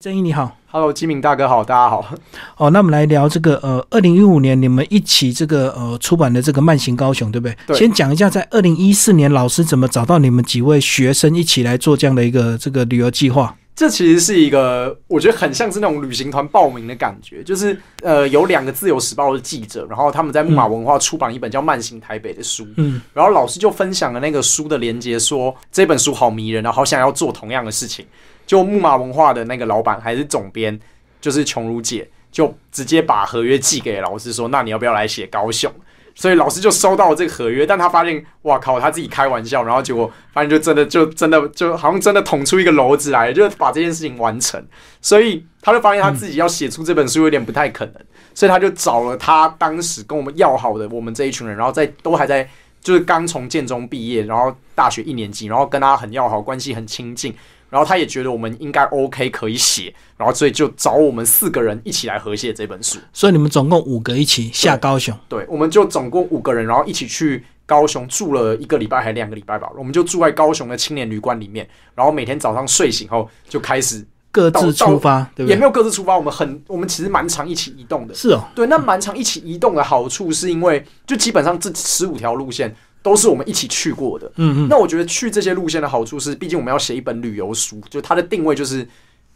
正义你好，Hello，基敏大哥好，大家好。哦，那我们来聊这个呃，二零一五年你们一起这个呃出版的这个慢行高雄，对不对？对。先讲一下，在二零一四年老师怎么找到你们几位学生一起来做这样的一个这个旅游计划？这其实是一个我觉得很像是那种旅行团报名的感觉，就是呃有两个自由时报的记者，然后他们在木马文化出版一本叫《慢行台北》的书，嗯，然后老师就分享了那个书的连接，说这本书好迷人，然后好想要做同样的事情。就木马文化的那个老板还是总编，就是琼如姐，就直接把合约寄给老师说：“那你要不要来写高雄？”所以老师就收到了这个合约，但他发现，哇靠，他自己开玩笑，然后结果发现就真的就真的就好像真的捅出一个篓子来，就把这件事情完成。所以他就发现他自己要写出这本书有点不太可能，所以他就找了他当时跟我们要好的我们这一群人，然后在都还在就是刚从建中毕业，然后大学一年级，然后跟他很要好，关系很亲近。然后他也觉得我们应该 OK 可以写，然后所以就找我们四个人一起来合写这本书。所以你们总共五个一起下高雄。对，我们就总共五个人，然后一起去高雄住了一个礼拜还两个礼拜吧。我们就住在高雄的青年旅馆里面，然后每天早上睡醒后就开始各自出发，对不对？也没有各自出发，我们很我们其实蛮常一起移动的。是哦，对，那蛮常一起移动的好处是因为就基本上这十五条路线。都是我们一起去过的，嗯嗯。那我觉得去这些路线的好处是，毕竟我们要写一本旅游书，就它的定位就是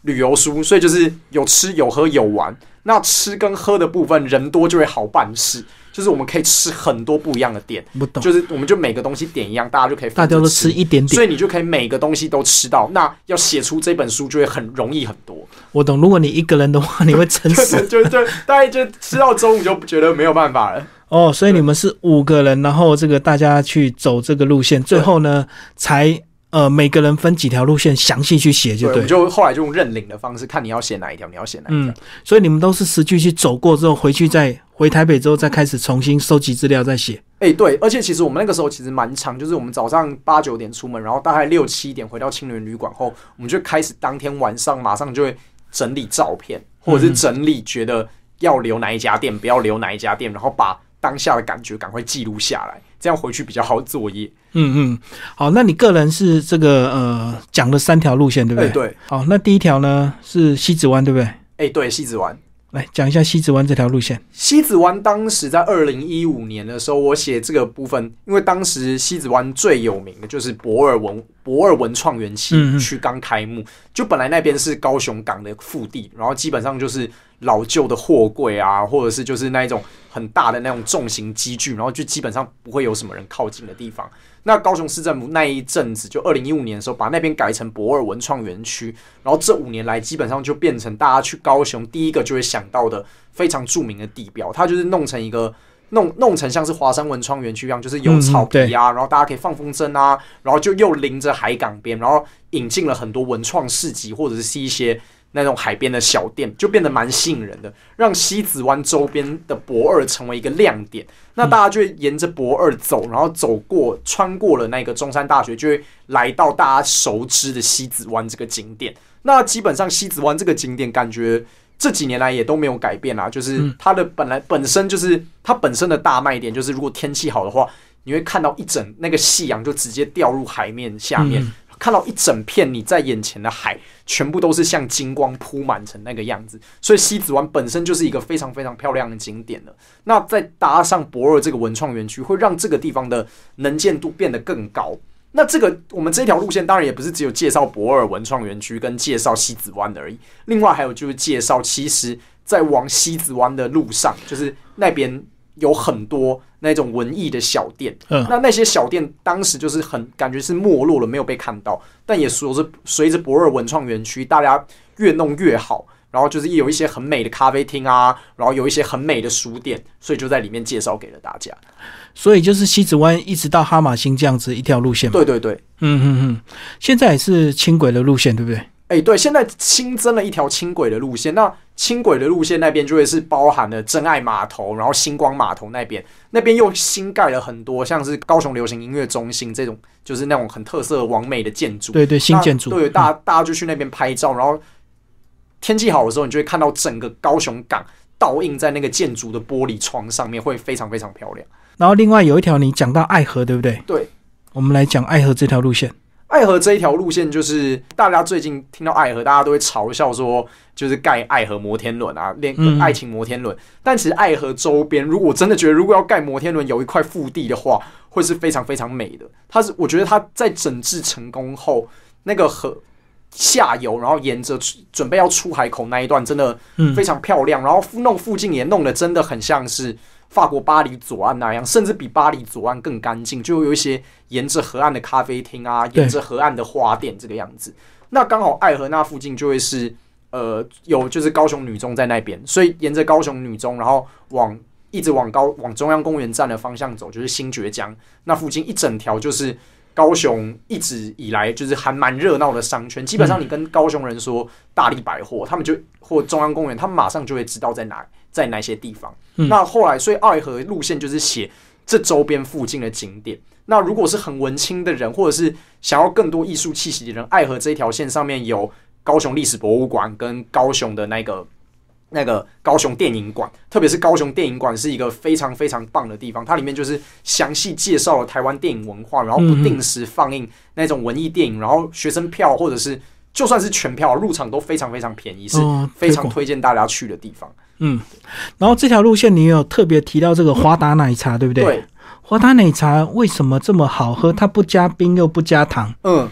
旅游书，所以就是有吃有喝有玩。那吃跟喝的部分，人多就会好办事，就是我们可以吃很多不一样的店，不懂，就是我们就每个东西点一样，大家就可以大家都吃一点点，所以你就可以每个东西都吃到。那要写出这本书就会很容易很多。我懂，如果你一个人的话，你会撑死，就就大概就吃到中午就觉得没有办法了。哦，所以你们是五个人，然后这个大家去走这个路线，最后呢才呃每个人分几条路线详细去写，就对。就后来就用认领的方式，看你要写哪一条，你要写哪一条。所以你们都是实际去走过之后，回去再回台北之后，再开始重新收集资料再写。哎，对，而且其实我们那个时候其实蛮长，就是我们早上八九点出门，然后大概六七点回到青年旅馆后，我们就开始当天晚上马上就会整理照片，或者是整理觉得要留哪一家店，不要留哪一家店，然后把。当下的感觉，赶快记录下来，这样回去比较好作业。嗯嗯，好，那你个人是这个呃讲了三条路线，对不对？对。好，那第一条呢是西子湾，对不对？哎，对，西子湾。来讲一下西子湾这条路线。西子湾当时在二零一五年的时候，我写这个部分，因为当时西子湾最有名的就是博尔文博尔文创园区区刚开幕，就本来那边是高雄港的腹地，然后基本上就是老旧的货柜啊，或者是就是那一种很大的那种重型机具，然后就基本上不会有什么人靠近的地方。那高雄市政府那一阵子，就二零一五年的时候，把那边改成博尔文创园区，然后这五年来，基本上就变成大家去高雄第一个就会想到的非常著名的地标。它就是弄成一个弄弄成像是华山文创园区一样，就是有草皮啊，然后大家可以放风筝啊，然后就又临着海港边，然后引进了很多文创市集，或者是一些。那种海边的小店就变得蛮吸引人的，让西子湾周边的博二成为一个亮点。那大家就会沿着博二走，然后走过穿过了那个中山大学，就会来到大家熟知的西子湾这个景点。那基本上西子湾这个景点，感觉这几年来也都没有改变啦。就是它的本来本身就是它本身的大卖点，就是如果天气好的话，你会看到一整那个夕阳就直接掉入海面下面。看到一整片你在眼前的海，全部都是像金光铺满成那个样子，所以西子湾本身就是一个非常非常漂亮的景点了。那再搭上博尔这个文创园区，会让这个地方的能见度变得更高。那这个我们这条路线当然也不是只有介绍博尔文创园区跟介绍西子湾而已，另外还有就是介绍，其实在往西子湾的路上，就是那边。有很多那种文艺的小店，嗯，那那些小店当时就是很感觉是没落了，没有被看到。但也说是随着博尔文创园区，大家越弄越好，然后就是有一些很美的咖啡厅啊，然后有一些很美的书店，所以就在里面介绍给了大家。所以就是西子湾一直到哈马星这样子一条路线。对对对，嗯嗯嗯，现在也是轻轨的路线，对不对？哎，对，现在新增了一条轻轨的路线。那轻轨的路线那边就会是包含了真爱码头，然后星光码头那边，那边又新盖了很多，像是高雄流行音乐中心这种，就是那种很特色、完美的建筑。对对，新建筑。对，大大家就去那边拍照，然后天气好的时候，你就会看到整个高雄港倒映在那个建筑的玻璃窗上面，会非常非常漂亮。然后另外有一条，你讲到爱河，对不对？对，我们来讲爱河这条路线。爱河这一条路线，就是大家最近听到爱河，大家都会嘲笑说，就是盖爱河摩天轮啊，恋爱情摩天轮。但其实爱河周边，如果真的觉得如果要盖摩天轮，有一块腹地的话，会是非常非常美的。它是我觉得它在整治成功后，那个河下游，然后沿着准备要出海口那一段，真的非常漂亮。然后弄附近也弄得真的很像是。法国巴黎左岸那样，甚至比巴黎左岸更干净，就有一些沿着河岸的咖啡厅啊，沿着河岸的花店这个样子。那刚好爱河那附近就会是呃有就是高雄女中在那边，所以沿着高雄女中，然后往一直往高往中央公园站的方向走，就是新爵江那附近一整条就是高雄一直以来就是还蛮热闹的商圈。基本上你跟高雄人说大力百货，他们就或中央公园，他们马上就会知道在哪。在哪些地方？那后来，所以爱河路线就是写这周边附近的景点。那如果是很文青的人，或者是想要更多艺术气息的人，爱河这一条线上面有高雄历史博物馆跟高雄的那个那个高雄电影馆，特别是高雄电影馆是一个非常非常棒的地方。它里面就是详细介绍了台湾电影文化，然后不定时放映那种文艺电影，然后学生票或者是就算是全票入场都非常非常便宜，是非常推荐大家去的地方。嗯，然后这条路线你有特别提到这个华达奶茶，对不对？对，华达奶茶为什么这么好喝？它不加冰又不加糖，嗯，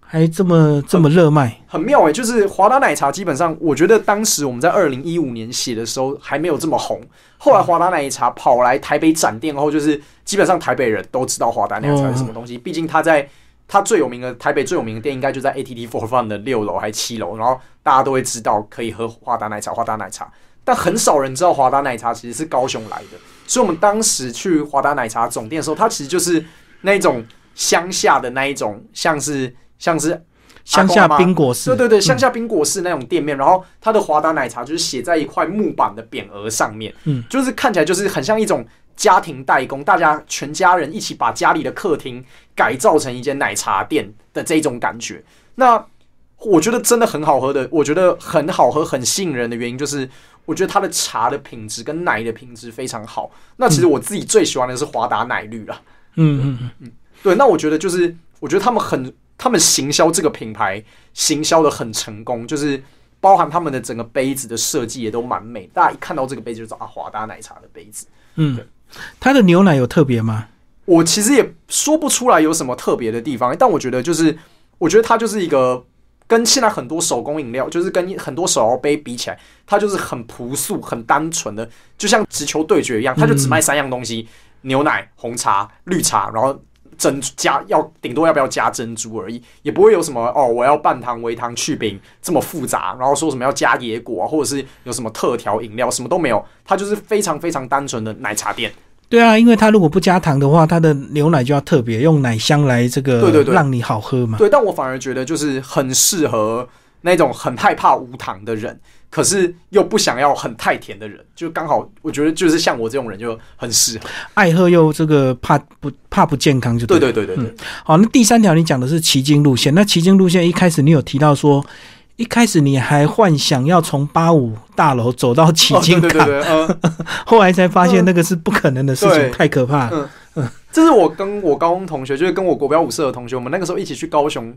还这么这么热卖，很妙哎！就是华达奶茶，基本上我觉得当时我们在二零一五年写的时候还没有这么红，后来华达奶茶跑来台北展店后，就是基本上台北人都知道华达奶茶是什么东西。毕竟它在它最有名的台北最有名的店，应该就在 ATT Four Fun 的六楼还是七楼，然后大家都会知道可以喝华达奶茶，华达奶茶。但很少人知道华达奶茶其实是高雄来的，所以我们当时去华达奶茶总店的时候，它其实就是那种乡下的那一种，像是像是乡下冰果室，对对对，乡下冰果室那种店面。然后它的华达奶茶就是写在一块木板的匾额上面，嗯，就是看起来就是很像一种家庭代工，大家全家人一起把家里的客厅改造成一间奶茶店的这种感觉。那我觉得真的很好喝的，我觉得很好喝、很吸引人的原因就是。我觉得它的茶的品质跟奶的品质非常好。那其实我自己最喜欢的是华达奶绿了。嗯嗯嗯嗯，对。那我觉得就是，我觉得他们很，他们行销这个品牌行销的很成功，就是包含他们的整个杯子的设计也都蛮美。大家一看到这个杯子就知道啊，华达奶茶的杯子。嗯，它的牛奶有特别吗？我其实也说不出来有什么特别的地方，但我觉得就是，我觉得它就是一个。跟现在很多手工饮料，就是跟很多手摇杯比起来，它就是很朴素、很单纯的，就像直球对决一样，它就只卖三样东西：牛奶、红茶、绿茶，然后珍珠加要顶多要不要加珍珠而已，也不会有什么哦，我要半糖、微糖、去冰这么复杂，然后说什么要加野果，或者是有什么特调饮料，什么都没有，它就是非常非常单纯的奶茶店。对啊，因为它如果不加糖的话，它的牛奶就要特别用奶香来这个，对对对，让你好喝嘛。对，但我反而觉得就是很适合那种很害怕无糖的人，可是又不想要很太甜的人，就刚好我觉得就是像我这种人就很适合。爱喝又这个怕不怕不健康就对对对对对。好，那第三条你讲的是骑经路线，那骑经路线一开始你有提到说。一开始你还幻想要从八五大楼走到旗津港，后来才发现那个是不可能的事情，太可怕。嗯嗯，这是我跟我高中同学，就是跟我国标舞社的同学，我们那个时候一起去高雄，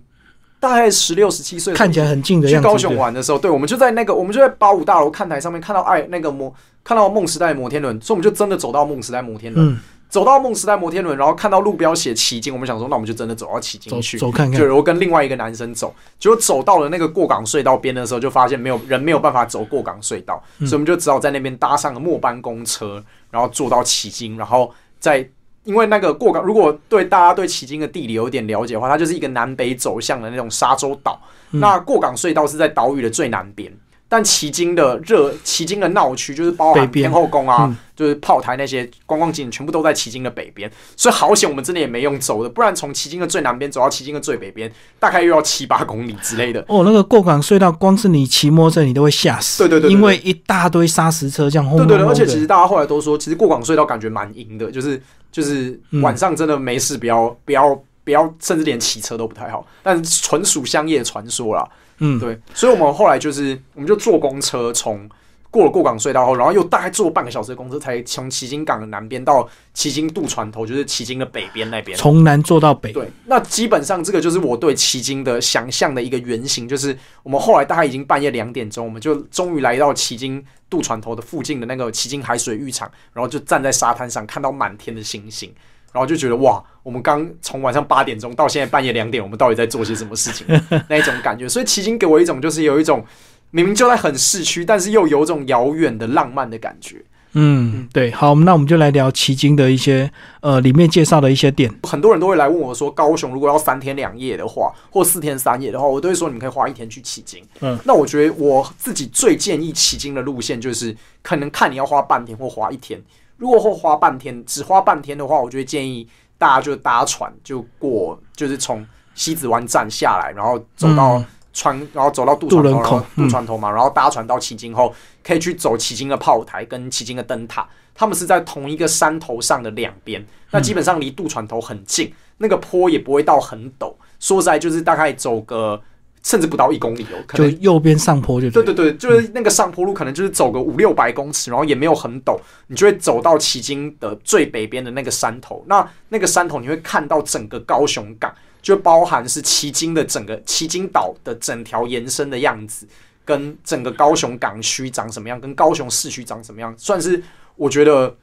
大概十六十七岁，看起来很近的样子。去高雄玩的时候，对，我们就在那个，我们就在八五大楼看台上面看到爱那个摩，看到梦时代摩天轮，所以我们就真的走到梦时代摩天轮。走到梦时代摩天轮，然后看到路标写奇经，我们想说，那我们就真的走到奇经去，走看看。就然后跟另外一个男生走，结果走到了那个过港隧道边的时候，就发现没有人没有办法走过港隧道，所以我们就只好在那边搭上了末班公车，然后坐到奇经，然后在因为那个过港，如果对大家对奇经的地理有点了解的话，它就是一个南北走向的那种沙洲岛，那过港隧道是在岛屿的最南边。但旗津的热，旗津的闹区就是包含天后宫啊，就是炮台那些观光景点，全部都在旗津的北边。所以好险，我们真的也没用走的，不然从旗津的最南边走到旗津的最北边，大概又要七八公里之类的。哦，那个过港隧道，光是你骑摩托车，你都会吓死。对对对，因为一大堆砂石车这样轰对对对，而且其实大家后来都说，其实过港隧道感觉蛮阴的，就是就是晚上真的没事，不要不要不要，甚至连骑车都不太好。但纯属乡野传说啦。嗯，对，所以我们后来就是，我们就坐公车从过了过港隧道后，然后又大概坐半个小时的公车，才从旗津港的南边到旗津渡船头，就是旗津的北边那边。从南坐到北。对，那基本上这个就是我对旗津的想象的一个原型，就是我们后来大概已经半夜两点钟，我们就终于来到旗津渡船头的附近的那个旗津海水浴场，然后就站在沙滩上看到满天的星星，然后就觉得哇，我们刚从晚上八点钟到现在半夜两点，我们到底在做些什么事情？那一种感觉。所以旗津给我一种就是有一种。明明就在很市区，但是又有种遥远的浪漫的感觉。嗯，对，好，那我们就来聊奇经的一些呃里面介绍的一些点。很多人都会来问我说，高雄如果要三天两夜的话，或四天三夜的话，我都会说你们可以花一天去奇经。嗯，那我觉得我自己最建议奇经的路线就是，可能看你要花半天或花一天。如果或花半天，只花半天的话，我就会建议大家就搭船就过，就是从西子湾站下来，然后走到。船，然后走到渡船头，渡船头嘛，然后搭船到旗津后，可以去走旗津的炮台跟旗津的灯塔，他们是在同一个山头上的两边，那基本上离渡船头很近，那个坡也不会到很陡，说实在就是大概走个甚至不到一公里哦，可能右边上坡就对。对对，就是那个上坡路可能就是走个五六百公尺，然后也没有很陡，你就会走到旗津的最北边的那个山头，那那个山头你会看到整个高雄港。就包含是旗津的整个旗津岛的整条延伸的样子，跟整个高雄港区长什么样，跟高雄市区长什么样，算是我觉得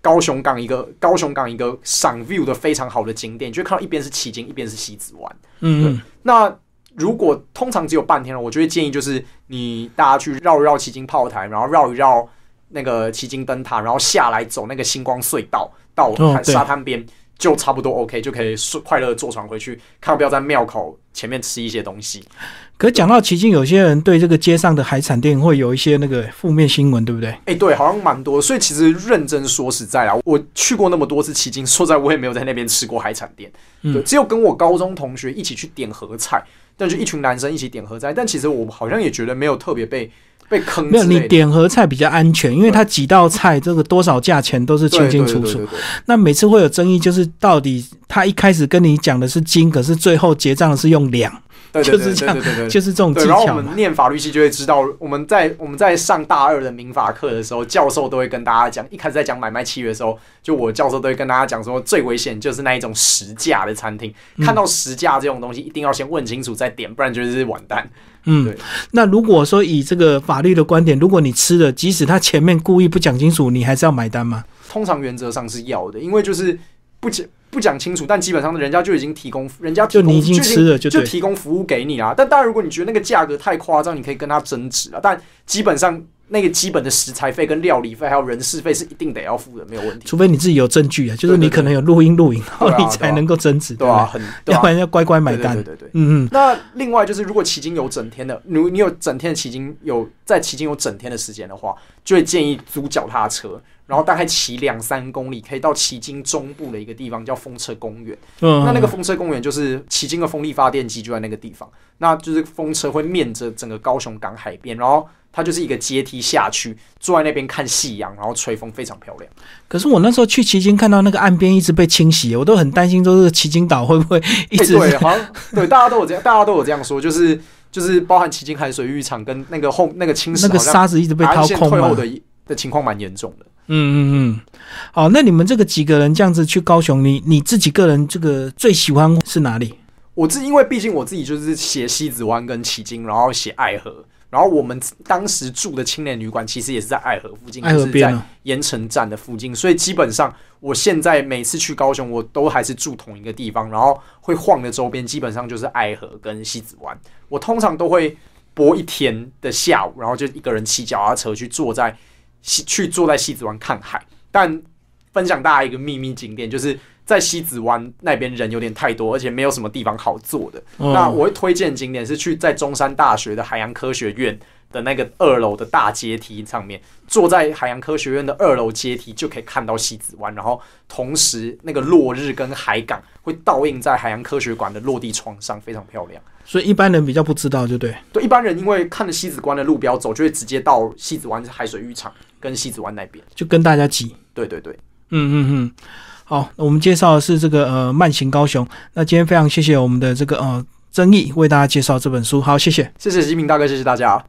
高雄港一个高雄港一个赏 view 的非常好的景点。就看到一边是旗津，一边是西子湾。嗯，那如果通常只有半天了，我就会建议就是你大家去绕一绕旗津炮台，然后绕一绕那个旗津灯塔，然后下来走那个星光隧道到沙滩边。就差不多 OK，就可以快乐坐船回去，看不要在庙口前面吃一些东西。可讲到奇经，有些人对这个街上的海产店会有一些那个负面新闻，对不对？哎，对，好像蛮多。所以其实认真说实在啊，我去过那么多次奇经，说在我也没有在那边吃过海产店。对，只有跟我高中同学一起去点合菜，但就一群男生一起点合菜。但其实我好像也觉得没有特别被。被坑没有？你点盒菜比较安全，因为它几道菜这个多少价钱都是清清楚楚。那每次会有争议，就是到底他一开始跟你讲的是斤，可是最后结账的是用两。就是这样，就是这种技巧。然后我们念法律系就会知道，我们在我们在上大二的民法课的时候，教授都会跟大家讲，一开始在讲买卖契约的时候，就我教授都会跟大家讲说，最危险就是那一种实价的餐厅，看到实价这种东西，一定要先问清楚再点，不然就是完蛋。嗯，对。那如果说以这个法律的观点，如果你吃的，即使他前面故意不讲清楚，你还是要买单吗？通常原则上是要的，因为就是不讲。不讲清楚，但基本上人家就已经提供，人家就你已经吃了，就就提供服务给你啊。但当然，如果你觉得那个价格太夸张，你可以跟他争执啊。但基本上。那个基本的食材费、跟料理费还有人事费是一定得要付的，没有问题。除非你自己有证据啊，就是你可能有录音录影，然后你才能够争执，对吧？很，要不然要乖乖买单。对对对，嗯嗯。那另外就是，如果迄今有整天的，如你有整天的迄今有在迄今有整天的时间的话，就会建议租脚踏车，然后大概骑两三公里，可以到旗津中部的一个地方叫风车公园。嗯。那那个风车公园就是旗津的风力发电机就在那个地方，那就是风车会面着整个高雄港海边，然后。它就是一个阶梯下去，坐在那边看夕阳，然后吹风，非常漂亮。可是我那时候去旗津，看到那个岸边一直被清洗，我都很担心，说这个旗津岛会不会一直对，好像对，大家都有这样，大家都有这样说，就是就是包含旗津海水浴场跟那个后那个清洗，那个沙子一直被掏空退后的的情况蛮严重的。嗯嗯嗯，好，那你们这个几个人这样子去高雄，你你自己个人这个最喜欢是哪里？我自因为毕竟我自己就是写西子湾跟旗津，然后写爱河。然后我们当时住的青年旅馆其实也是在爱河附近，就是在盐城站的附近，所以基本上我现在每次去高雄，我都还是住同一个地方，然后会晃的周边基本上就是爱河跟西子湾。我通常都会播一天的下午，然后就一个人骑脚踏车去坐在西去坐在西子湾看海。但分享大家一个秘密景点，就是。在西子湾那边人有点太多，而且没有什么地方好坐的。那我会推荐景点是去在中山大学的海洋科学院的那个二楼的大阶梯上面，坐在海洋科学院的二楼阶梯就可以看到西子湾，然后同时那个落日跟海港会倒映在海洋科学馆的落地窗上，非常漂亮。所以一般人比较不知道，就对。对，一般人因为看着西子湾的路标走，就会直接到西子湾海水浴场跟西子湾那边，就跟大家挤。对对对，嗯嗯嗯。好，我们介绍的是这个呃慢行高雄。那今天非常谢谢我们的这个呃曾毅为大家介绍这本书。好，谢谢，谢谢吉明大哥，谢谢大家。